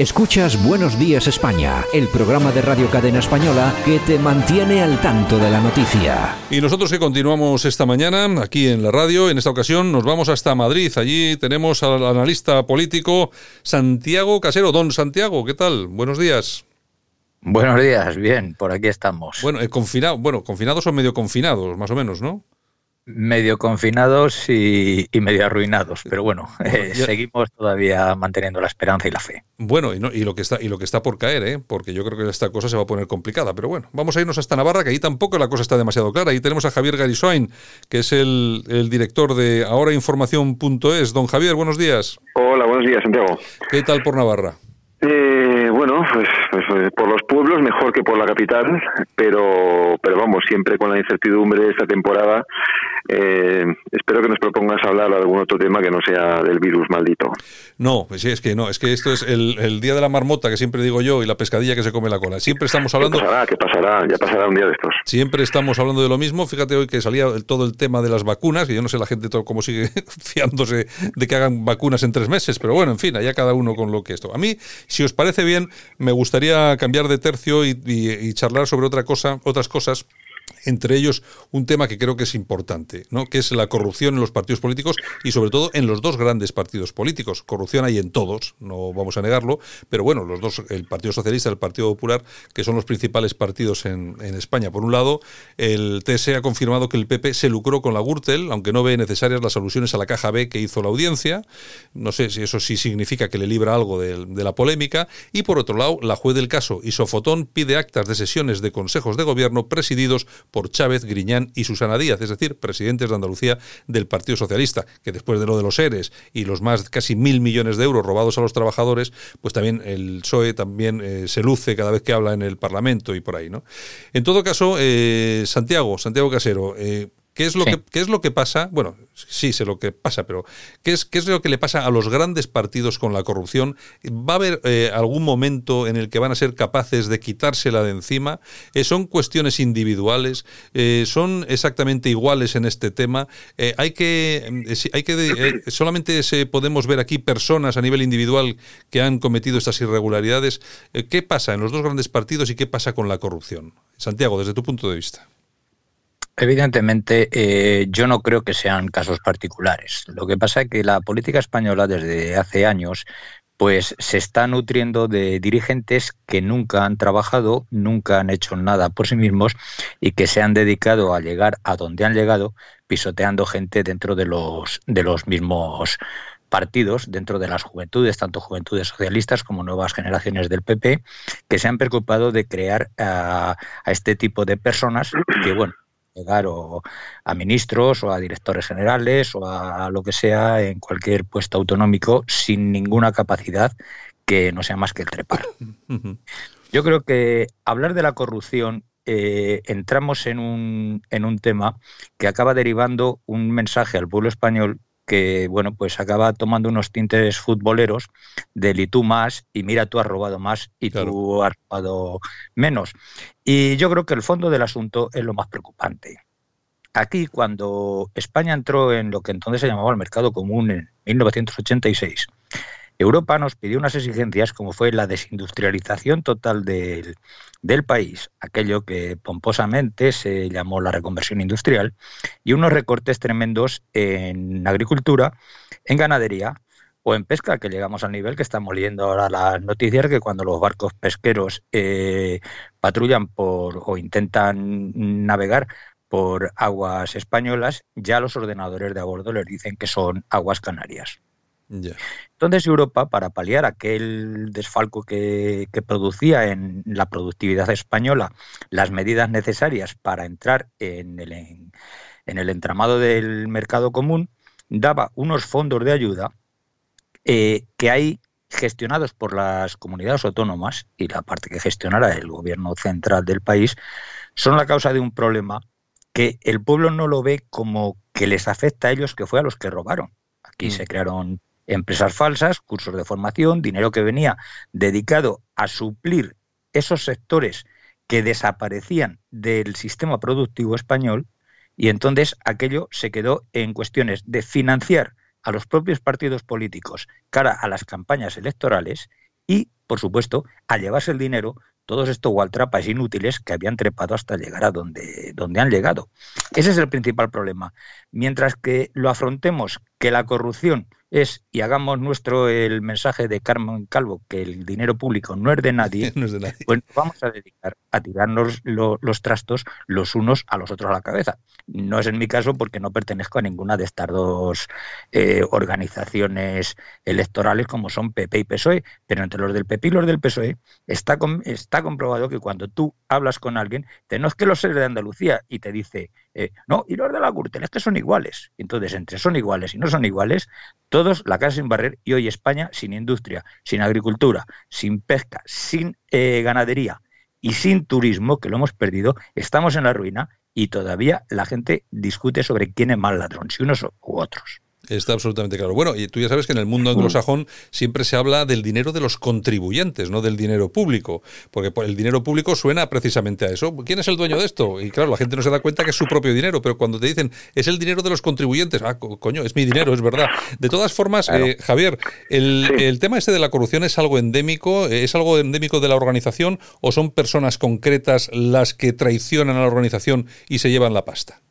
Escuchas Buenos Días España, el programa de Radio Cadena Española que te mantiene al tanto de la noticia. Y nosotros que continuamos esta mañana aquí en la radio, en esta ocasión nos vamos hasta Madrid. Allí tenemos al analista político Santiago Casero. Don Santiago, ¿qué tal? Buenos días. Buenos días, bien, por aquí estamos. Bueno, eh, confinado, bueno, confinados o medio confinados, más o menos, ¿no? Medio confinados y, medio arruinados, pero bueno, eh, seguimos todavía manteniendo la esperanza y la fe. Bueno, y, y, lo que está y lo que está por caer, ¿eh? porque yo creo que esta cosa se va a poner complicada, pero bueno, vamos a irnos hasta Navarra, que ahí tampoco la cosa está demasiado clara. Ahí tenemos a Javier Garisoin, que es el, el director de ahorainformación.es. Don Javier, buenos días. Hola, buenos días, Santiago. ¿Qué tal por Navarra? Eh, bueno, pues, pues, eh, por los pueblos mejor que por la capital, pero, pero vamos, siempre con la incertidumbre de esta temporada. Eh, espero que nos propongas hablar de algún otro tema que no sea del virus maldito. No, pues sí, es que no, es que esto es el, día de la marmota que siempre digo yo y la pescadilla que se come la cola. Siempre estamos hablando. ¿Qué pasará? ¿Qué pasará? Ya pasará un día de estos. Siempre estamos hablando de lo mismo. Fíjate hoy que salía todo el tema de las vacunas, y yo no sé la gente todo cómo sigue fiándose de que hagan vacunas en tres meses, pero bueno, en fin, allá cada uno con lo que esto. A mí si os parece bien, me gustaría cambiar de tercio y, charlar sobre otra cosa, otras cosas entre ellos un tema que creo que es importante, ¿no? que es la corrupción en los partidos políticos y sobre todo en los dos grandes partidos políticos. Corrupción hay en todos, no vamos a negarlo, pero bueno, los dos, el Partido Socialista y el Partido Popular, que son los principales partidos en, España. Por un lado, el TSE ha confirmado que el PP se lucró con la Gürtel, aunque no ve necesarias las alusiones a la caja B que hizo la audiencia. No sé si eso sí significa que le libra algo de, la polémica. Y por otro lado, la juez del caso, Isofotón, pide actas de sesiones de consejos de gobierno presididos por Chávez, Griñán y Susana Díaz, es decir, presidentes de Andalucía del Partido Socialista, que después de lo de los ERES y los más casi mil millones de euros robados a los trabajadores, pues también el PSOE también eh, se luce cada vez que habla en el Parlamento y por ahí, ¿no? En todo caso, eh, Santiago, Santiago Casero, eh, ¿Qué es, lo que, ¿Qué es lo que pasa? Bueno, sí sé lo que pasa, pero ¿qué es, ¿qué es lo que le pasa a los grandes partidos con la corrupción? ¿Va a haber eh, algún momento en el que van a ser capaces de quitársela de encima? Eh, ¿Son cuestiones individuales? Eh, ¿Son exactamente iguales en este tema? hay que, hay que solamente se podemos ver aquí personas a nivel individual que han cometido estas irregularidades. ¿Qué pasa en los dos grandes partidos y qué pasa con la corrupción? Santiago, desde tu punto de vista. Evidentemente, eh, yo no creo que sean casos particulares. Lo que pasa es que la política española desde hace años pues se está nutriendo de dirigentes que nunca han trabajado, nunca han hecho nada por sí mismos y que se han dedicado a llegar a donde han llegado pisoteando gente dentro de los, de los mismos partidos dentro de las juventudes, tanto juventudes socialistas como nuevas generaciones del PP, que se han preocupado de crear a, a este tipo de personas que, bueno, llegar o a ministros o a directores generales o a lo que sea en cualquier puesto autonómico sin ninguna capacidad que no sea más que el trepar. Yo creo que hablar de la corrupción eh, entramos en un, en un tema que acaba derivando un mensaje al pueblo español que bueno, pues acaba tomando unos tintes futboleros del y tú más, y mira, tú has robado más y tú has robado menos. Y yo creo que el fondo del asunto es lo más preocupante. Aquí, cuando España entró en lo que entonces se llamaba el mercado común en 1986, Europa nos pidió unas exigencias como fue la desindustrialización total del, país, aquello que pomposamente se llamó la reconversión industrial, y unos recortes tremendos en agricultura, en ganadería o en pesca, que llegamos al nivel que estamos leyendo ahora las noticias, que cuando los barcos pesqueros eh, patrullan por o intentan navegar por aguas españolas, ya los ordenadores de a bordo les dicen que son aguas canarias. Entonces Europa, para paliar aquel desfalco que, producía en la productividad española, las medidas necesarias para entrar en el, en, el entramado del mercado común, daba unos fondos de ayuda eh, que hay gestionados por las comunidades autónomas y la parte que gestionara el gobierno central del país, son la causa de un problema que el pueblo no lo ve como que les afecta a ellos, que fue a los que robaron. Aquí mm. se crearon empresas falsas, cursos de formación, dinero que venía dedicado a suplir esos sectores que desaparecían del sistema productivo español y entonces aquello se quedó en cuestiones de financiar a los propios partidos políticos cara a las campañas electorales y por supuesto, a llevarse el dinero todos estos waltrapas inútiles que habían trepado hasta llegar a donde, donde han llegado. Ese es el principal problema. Mientras que lo afrontemos, que la corrupción es, y hagamos nuestro el mensaje de Carmen Calvo, que el dinero público no es de nadie, pues vamos a dedicar a tirarnos los trastos los unos a los otros a la cabeza. No es en mi caso porque no pertenezco a ninguna de estas dos eh, organizaciones electorales como son PP y PSOE, pero entre los del PP y los del PSOE está, está comprobado que cuando tú hablas con alguien, te no es que los seres de Andalucía y te dice, eh, no, y los de la Gürtel es que son iguales. Entonces, entre son iguales y no son iguales, todos la casa sin barrer y hoy España sin industria, sin agricultura, sin pesca, sin eh, ganadería y sin turismo, que lo hemos perdido, estamos en la ruina y todavía la gente discute sobre quién es más ladrón, si unos u otros. Está absolutamente claro. Bueno, y tú ya sabes que en el mundo anglosajón siempre se habla del dinero de los contribuyentes, no del dinero público, porque el dinero público suena precisamente a eso. ¿Quién es el dueño de esto? Y claro, la gente no se da cuenta que es su propio dinero, pero cuando te dicen es el dinero de los contribuyentes, ah, coño, es mi dinero, es verdad. De todas formas, eh, Javier, el, el tema ese de la corrupción es algo endémico, es algo endémico de la organización o son personas concretas las que traicionan a la organización y se llevan la pasta?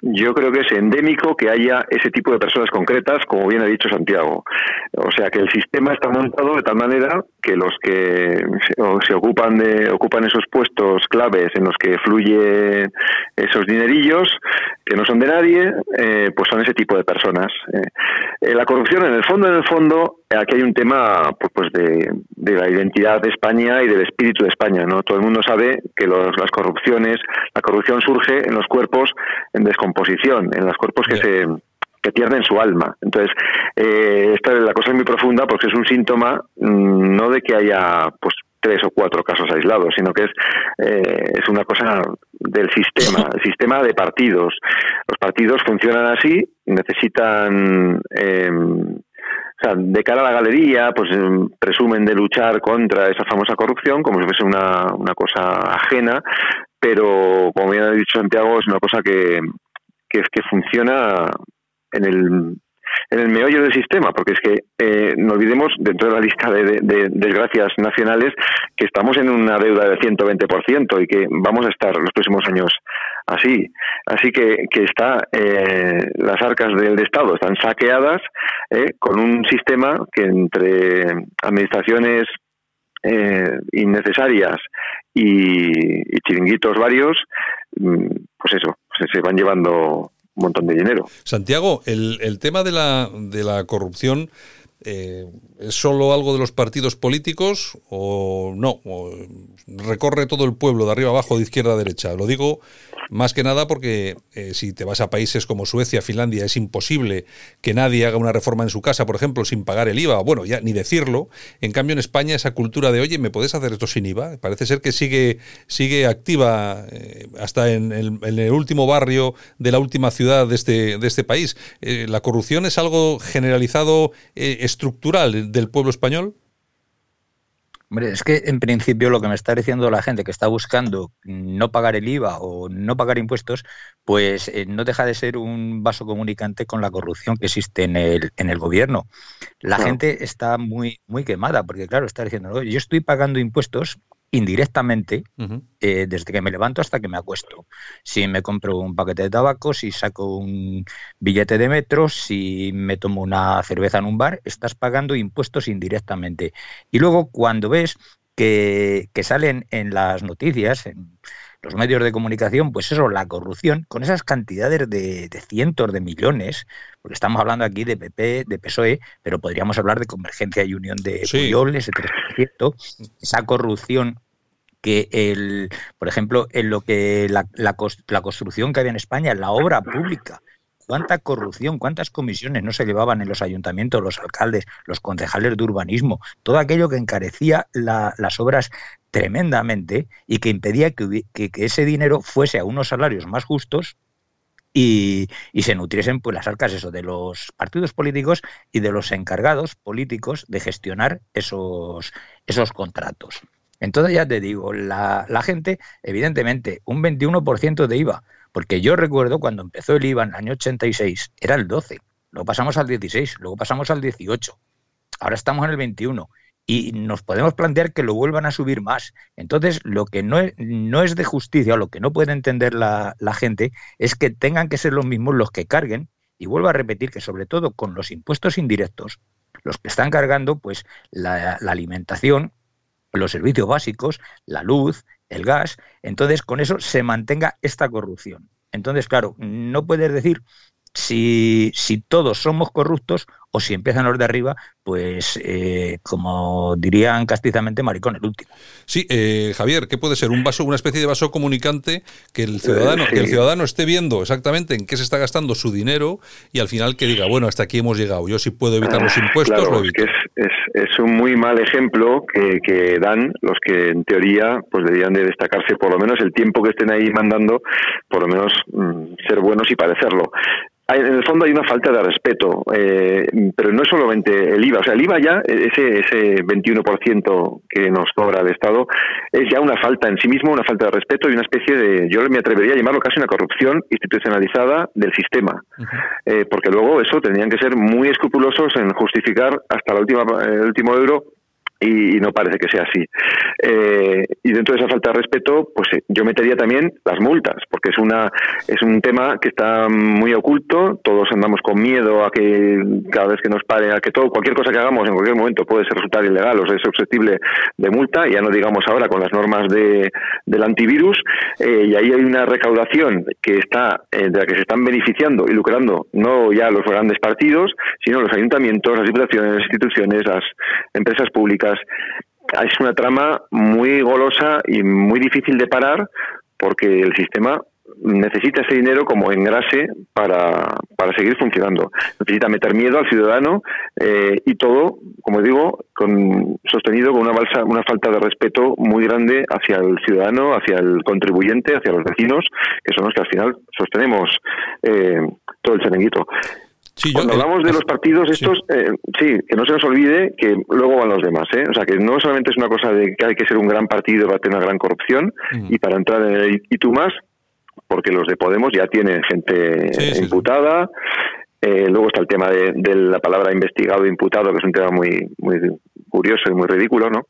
Yo creo que es endémico que haya ese tipo de personas concretas, como bien ha dicho Santiago. O sea, que el sistema está montado de tal manera que los que se, ocupan de ocupan esos puestos claves en los que fluyen esos dinerillos que no son de nadie, eh, pues son ese tipo de personas. Eh, la corrupción, en el fondo, en el fondo, aquí hay un tema pues, pues de, la identidad de España y del espíritu de España. No todo el mundo sabe que las corrupciones, la corrupción surge en los cuerpos en descomposición, en los cuerpos que se que pierden su alma. Entonces, eh, esta la cosa es muy profunda porque es un síntoma mm, no de que haya pues tres o cuatro casos aislados, sino que es, eh, es una cosa del sistema, el sistema de partidos. Los partidos funcionan así, necesitan eh, o sea, de cara a la galería, pues em, presumen de luchar contra esa famosa corrupción como si fuese una, una cosa ajena, pero como bien ha dicho Santiago, es una cosa que, que, funciona en el en el meollo del sistema, porque es que eh, no olvidemos, dentro de la lista de, desgracias nacionales, que estamos en una deuda del 120% y que vamos a estar los próximos años así. Así que, que está, eh, las arcas del Estado están saqueadas eh, con un sistema que entre administraciones innecesarias y, chiringuitos varios, mm, pues eso, se van llevando un montón de dinero. Santiago, el, el tema de la, de la corrupción eh, ¿Es solo algo de los partidos políticos o no? recorre todo el pueblo de arriba abajo, de izquierda a derecha. Lo digo más que nada porque eh, si te vas a países como Suecia, Finlandia, es imposible que nadie haga una reforma en su casa, por ejemplo, sin pagar el IVA. Bueno, ya ni decirlo. En cambio, en España esa cultura de, oye, ¿me puedes hacer esto sin IVA? Parece ser que sigue, sigue activa eh, hasta en el, último barrio de la última ciudad de este, de este país. la corrupción es algo generalizado, estructural del pueblo español? Hombre, es que en principio lo que me está diciendo la gente que está buscando no pagar el IVA o no pagar impuestos, pues eh, no deja de ser un vaso comunicante con la corrupción que existe en el, en el gobierno. La gente está muy, muy quemada porque, claro, está diciendo, yo estoy pagando impuestos indirectamente eh, desde que me levanto hasta que me acuesto. Si me compro un paquete de tabaco, si saco un billete de metro, si me tomo una cerveza en un bar, estás pagando impuestos indirectamente. Y luego cuando ves que, salen en las noticias, en los medios de comunicación, pues eso, la corrupción, con esas cantidades de, cientos de millones, porque estamos hablando aquí de PP, de PSOE, pero podríamos hablar de Convergencia y Unión de sí. ese 3%, esa corrupción que el, por ejemplo, en lo que la, la, construcción que había en España, la obra pública, cuánta corrupción, cuántas comisiones no se llevaban en los ayuntamientos, los alcaldes, los concejales de urbanismo, todo aquello que encarecía las obras tremendamente y que impedía que, ese dinero fuese a unos salarios más justos y, se nutriesen pues las arcas eso de los partidos políticos y de los encargados políticos de gestionar esos esos contratos. Entonces ya te digo, la, gente, evidentemente, un 21% de IVA, porque yo recuerdo cuando empezó el IVA en el año 86, era el 12, luego pasamos al 16, luego pasamos al 18, ahora estamos en el 21. y nos podemos plantear que lo vuelvan a subir más. Entonces, lo que no es, no es de justicia, lo que no puede entender la, gente, es que tengan que ser los mismos los que carguen, y vuelvo a repetir que sobre todo con los impuestos indirectos, los que están cargando pues la alimentación, los servicios básicos, la luz, el gas, entonces con eso se mantenga esta corrupción. Entonces, claro, no puedes decir si, si todos somos corruptos o si empiezan los de arriba, pues eh, como dirían castizamente, maricón el último. Sí, eh, Javier, ¿qué puede ser? Un vaso, una especie de vaso comunicante que el ciudadano, que el ciudadano esté viendo exactamente en qué se está gastando su dinero y al final que diga, bueno, hasta aquí hemos llegado. Yo si puedo evitar los impuestos, lo evito. Es, es, un muy mal ejemplo que, que dan los que en teoría pues deberían de destacarse por lo menos el tiempo que estén ahí mandando, por lo menos mm, ser buenos y parecerlo en el fondo hay una falta de respeto, eh, pero no es solamente el IVA, o sea, el IVA ya, ese, ese 21% que nos cobra el Estado, es ya una falta en sí mismo, una falta de respeto y una especie de, yo me atrevería a llamarlo casi una corrupción institucionalizada del sistema, eh, porque luego eso tendrían que ser muy escrupulosos en justificar hasta la última, el último euro y, no parece que sea así. Eh, y dentro de esa falta de respeto, pues eh, yo metería también las multas, porque es una es un tema que está muy oculto. Todos andamos con miedo a que cada vez que nos pare, a que todo cualquier cosa que hagamos en cualquier momento puede resultar ilegal o ser susceptible de multa. Ya no digamos ahora con las normas de, del antivirus. Eh, y ahí hay una recaudación que está de la que se están beneficiando y lucrando no ya los grandes partidos, sino los ayuntamientos, las diputaciones, las instituciones, las empresas públicas es una trama muy golosa y muy difícil de parar porque el sistema necesita ese dinero como engrase para, para seguir funcionando. Necesita meter miedo al ciudadano eh, y todo, como digo, con, sostenido con una, balsa, una falta de respeto muy grande hacia el ciudadano, hacia el contribuyente, hacia los vecinos, que son los que al final sostenemos eh, todo el chiringuito. Cuando hablamos de los partidos estos, eh, sí. que no se nos olvide que luego van los demás. ¿eh? O sea, que no solamente es una cosa de que hay que ser un gran partido para tener una gran corrupción y para entrar en el y tú más, porque los de Podemos ya tienen gente imputada. Eh, luego está el tema de, de, la palabra investigado e imputado, que es un tema muy, muy curioso y muy ridículo, ¿no?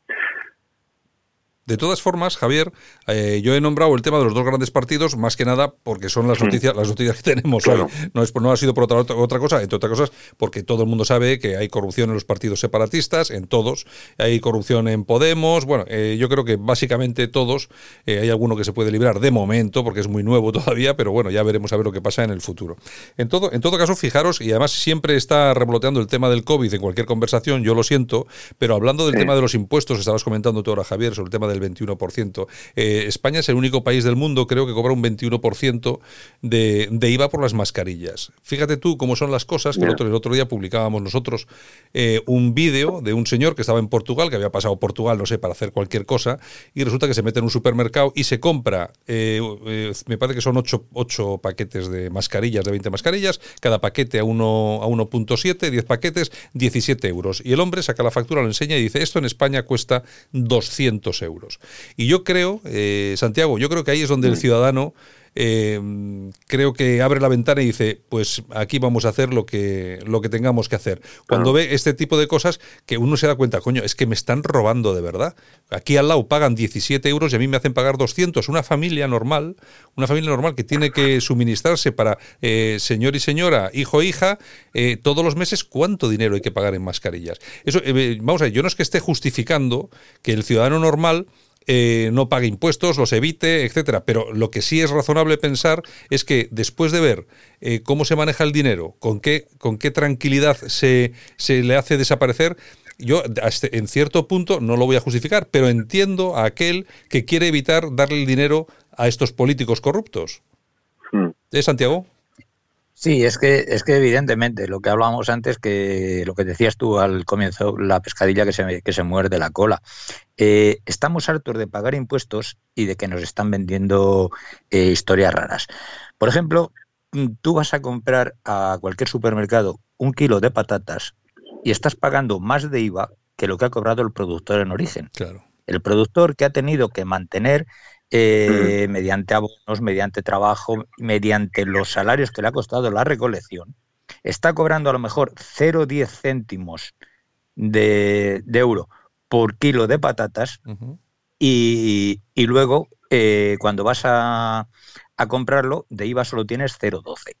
De todas formas, Javier, eh, yo he nombrado el tema de los dos grandes partidos más que nada porque son las noticias, las noticias que tenemos hoy. No, es, no ha sido por otra, otra cosa, entre otras cosas, porque todo el mundo sabe que hay corrupción en los partidos separatistas, en todos. Hay corrupción en Podemos. Bueno, eh, yo creo que básicamente todos. Eh, hay alguno que se puede librar de momento, porque es muy nuevo todavía, pero bueno, ya veremos a ver lo que pasa en el futuro. En todo, en todo caso, fijaros, y además siempre está revoloteando el tema del COVID en cualquier conversación, yo lo siento, pero hablando del tema de los impuestos, estabas comentando tú ahora, Javier, sobre el tema del 21%. Eh, España es el único país del mundo, creo que cobra un 21% de, de IVA por las mascarillas. Fíjate tú cómo son las cosas, que el, otro, el otro día publicábamos nosotros eh, un vídeo de un señor que estaba en Portugal, que había pasado Portugal, no sé, para hacer cualquier cosa, y resulta que se mete en un supermercado y se compra, eh, me parece que son 8, paquetes de mascarillas, de 20 mascarillas, cada paquete a 1 a 1.7, 10 paquetes, 17 euros. Y el hombre saca la factura, lo enseña y dice, esto en España cuesta 200 euros. Y yo creo, eh, Santiago, yo creo que ahí es donde el mm. ciudadano eh, creo que abre la ventana y dice, pues aquí vamos a hacer lo que, lo que tengamos que hacer. Cuando ve este tipo de cosas, que uno se da cuenta, coño, es que me están robando de verdad. Aquí al lado pagan 17 euros y a mí me hacen pagar 200. Una familia normal, una familia normal que tiene que suministrarse para eh, señor y señora, hijo e hija, todos los meses, ¿cuánto dinero hay que pagar en mascarillas? Eso, vamos a ver, yo no es que esté justificando que el ciudadano normal eh, no pague impuestos, los evite, etcétera. Pero lo que sí es razonable pensar es que después de ver eh, cómo se maneja el dinero, con qué, con qué tranquilidad se, se le hace desaparecer, yo este, en cierto punto no lo voy a justificar, pero entiendo a aquel que quiere evitar darle el dinero a estos políticos corruptos. Hmm. ¿Es Santiago? Sí, es que, es que evidentemente lo que hablábamos antes, que lo que decías tú al comienzo, la pescadilla que se, que se muerde la cola. Eh, estamos hartos de pagar impuestos y de que nos están vendiendo eh, historias raras. Por ejemplo, mm, tú vas a comprar a cualquier supermercado un kilo de patatas y estás pagando más de IVA que lo que ha cobrado el productor en origen. Claro. El productor que ha tenido que mantener eh, mediante abonos, mediante trabajo, mediante los salarios que le ha costado la recolección, está cobrando a lo mejor 0,10 céntimos de, euro por kilo de patatas y, luego eh, cuando vas a, a, comprarlo de IVA solo tienes 0,12.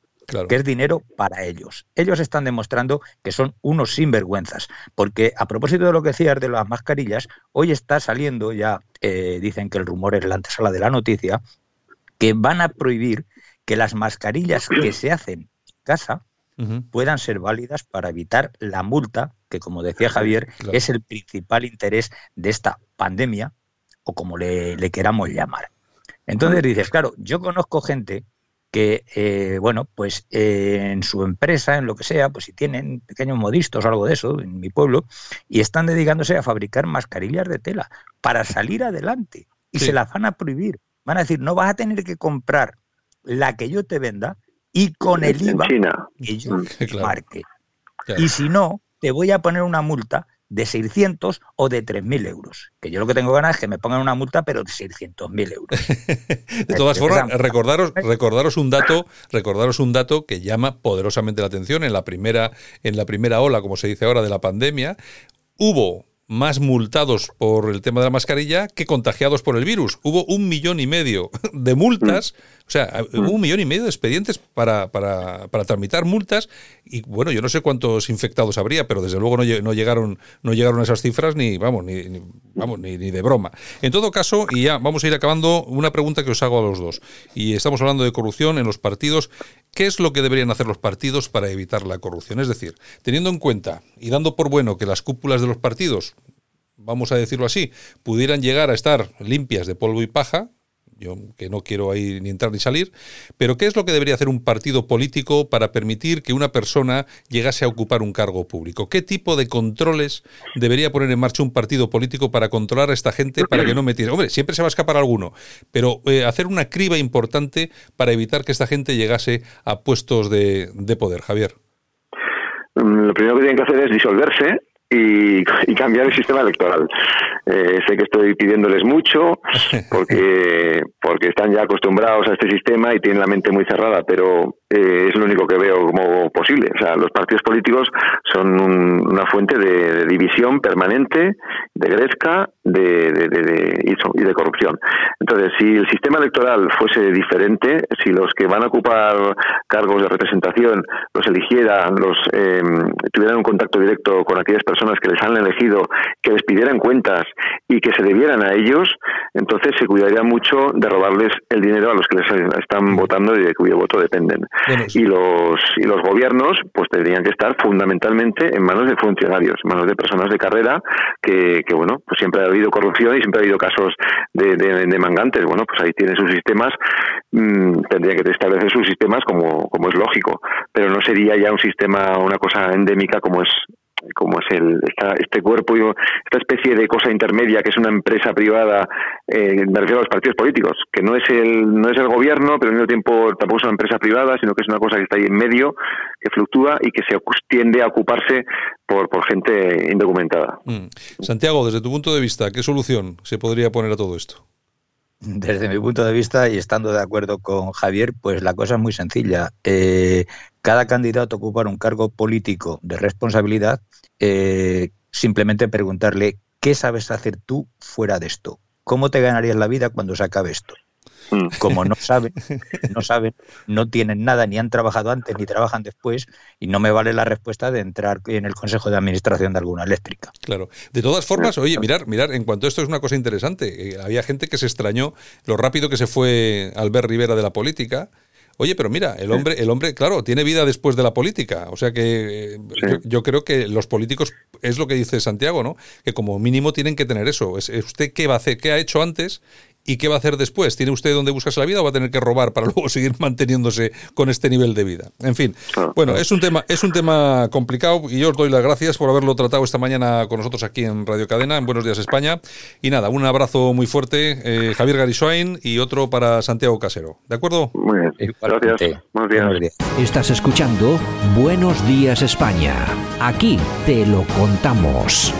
Que es dinero para ellos. Ellos están demostrando que son unos sinvergüenzas, porque a propósito de lo que decías de las mascarillas, hoy está saliendo ya, eh, dicen que el rumor es la antesala de la noticia, que van a prohibir que las mascarillas que se hacen en casa puedan ser válidas para evitar la multa, que como decía Javier, es el principal interés de esta pandemia, o como le, queramos llamar. Entonces dices, claro, yo conozco gente que, eh, bueno, pues eh, en su empresa, en lo que sea, pues si tienen pequeños modistos o algo de eso, en mi pueblo, y están dedicándose a fabricar mascarillas de tela para salir adelante, y se las van a prohibir. Van a decir, no vas a tener que comprar la que yo te venda y con el IVA que yo mm, marque. Y si no, te voy a poner una multa de 600 o de 3.000 euros. Que yo lo que tengo ganas es que me pongan una multa, pero de 600.000 euros. de todas formas, recordaros, recordaros un dato, recordaros un dato que llama poderosamente la atención. En la primera, en la primera ola, como se dice ahora, de la pandemia, hubo más multados por el tema de la mascarilla que contagiados por el virus. Hubo un millón y medio de multas, o sea, hubo un millón y medio de expedientes para, para, para, tramitar multas y bueno, yo no sé cuántos infectados habría, pero desde luego no, no llegaron no llegaron a esas cifras ni vamos ni, vamos ni, ni, de broma. En todo caso, y ya vamos a ir acabando, una pregunta que os hago a los dos. Y estamos hablando de corrupción en los partidos. ¿Qué es lo que deberían hacer los partidos para evitar la corrupción? Es decir, teniendo en cuenta y dando por bueno que las cúpulas de los partidos, vamos a decirlo así, pudieran llegar a estar limpias de polvo y paja, yo que no quiero ahí ni entrar ni salir, pero ¿qué es lo que debería hacer un partido político para permitir que una persona llegase a ocupar un cargo público? ¿Qué tipo de controles debería poner en marcha un partido político para controlar a esta gente para que no metiera? Hombre, siempre se va a escapar alguno, pero eh, hacer una criba importante para evitar que esta gente llegase a puestos de, de poder, Javier. Mm, lo primero que tienen que hacer es disolverse y, cambiar el sistema electoral. Eh, sé que estoy pidiéndoles mucho porque, porque están ya acostumbrados a este sistema y tienen la mente muy cerrada, pero eh, es lo único que veo como posible. O sea, los partidos políticos son una fuente de, división permanente, de gresca de, de, y de corrupción. Entonces, si el sistema electoral fuese diferente, si los que van a ocupar cargos de representación los eligieran, los eh, tuvieran un contacto directo con aquellas personas personas que les han elegido que les pidieran cuentas y que se debieran a ellos, entonces se cuidaría mucho de robarles el dinero a los que les están votando y de cuyo voto dependen. y los y los gobiernos pues tendrían que estar fundamentalmente en manos de funcionarios, en manos de personas de carrera que, que bueno, pues siempre ha habido corrupción y siempre ha habido casos de, de, mangantes. Bueno, pues ahí tienen sus sistemas, mmm, tendrían que establecer sus sistemas como, como es lógico, pero no sería ya un sistema, una cosa endémica como es como es el este cuerpo esta especie de cosa intermedia que es una empresa privada eh, me refiero a los partidos políticos que no es el no es el gobierno pero al mismo tiempo tampoco es una empresa privada sino que es una cosa que está ahí en medio que fluctúa y que se tiende a ocuparse por, por gente indocumentada mm. Santiago desde tu punto de vista qué solución se podría poner a todo esto desde mi punto de vista y estando de acuerdo con Javier, pues la cosa es muy sencilla. Eh, cada candidato a ocupar un cargo político de responsabilidad, eh, simplemente preguntarle qué sabes hacer tú fuera de esto. ¿Cómo te ganarías la vida cuando se acabe esto? Mm. Como no saben, no saben, no tienen nada, ni han trabajado antes ni trabajan después, y no me vale la respuesta de entrar en el consejo de administración de alguna eléctrica. Claro. De todas formas, oye, mirar, mirar, en cuanto a esto es una cosa interesante. Eh, había gente que se extrañó lo rápido que se fue Albert Rivera de la política. Oye, pero mira, el hombre, el hombre, claro, tiene vida después de la política. O sea que eh, yo, creo que los políticos, es lo que dice Santiago, ¿no? Que como mínimo tienen que tener eso. Es, usted qué va a hacer, qué ha hecho antes ¿Y qué va a hacer después? ¿Tiene usted dónde buscarse la vida o va a tener que robar para luego seguir manteniéndose con este nivel de vida? En fin, ah, bueno, es un tema es un tema complicado y yo os doy las gracias por haberlo tratado esta mañana con nosotros aquí en Radio Cadena, en Buenos Días España. Y nada, un abrazo muy fuerte, eh, Javier Gariswain y otro para Santiago Casero. ¿De acuerdo? Muy bien. Gracias. Buenos días. Estás escuchando Buenos Días España. Aquí te lo contamos.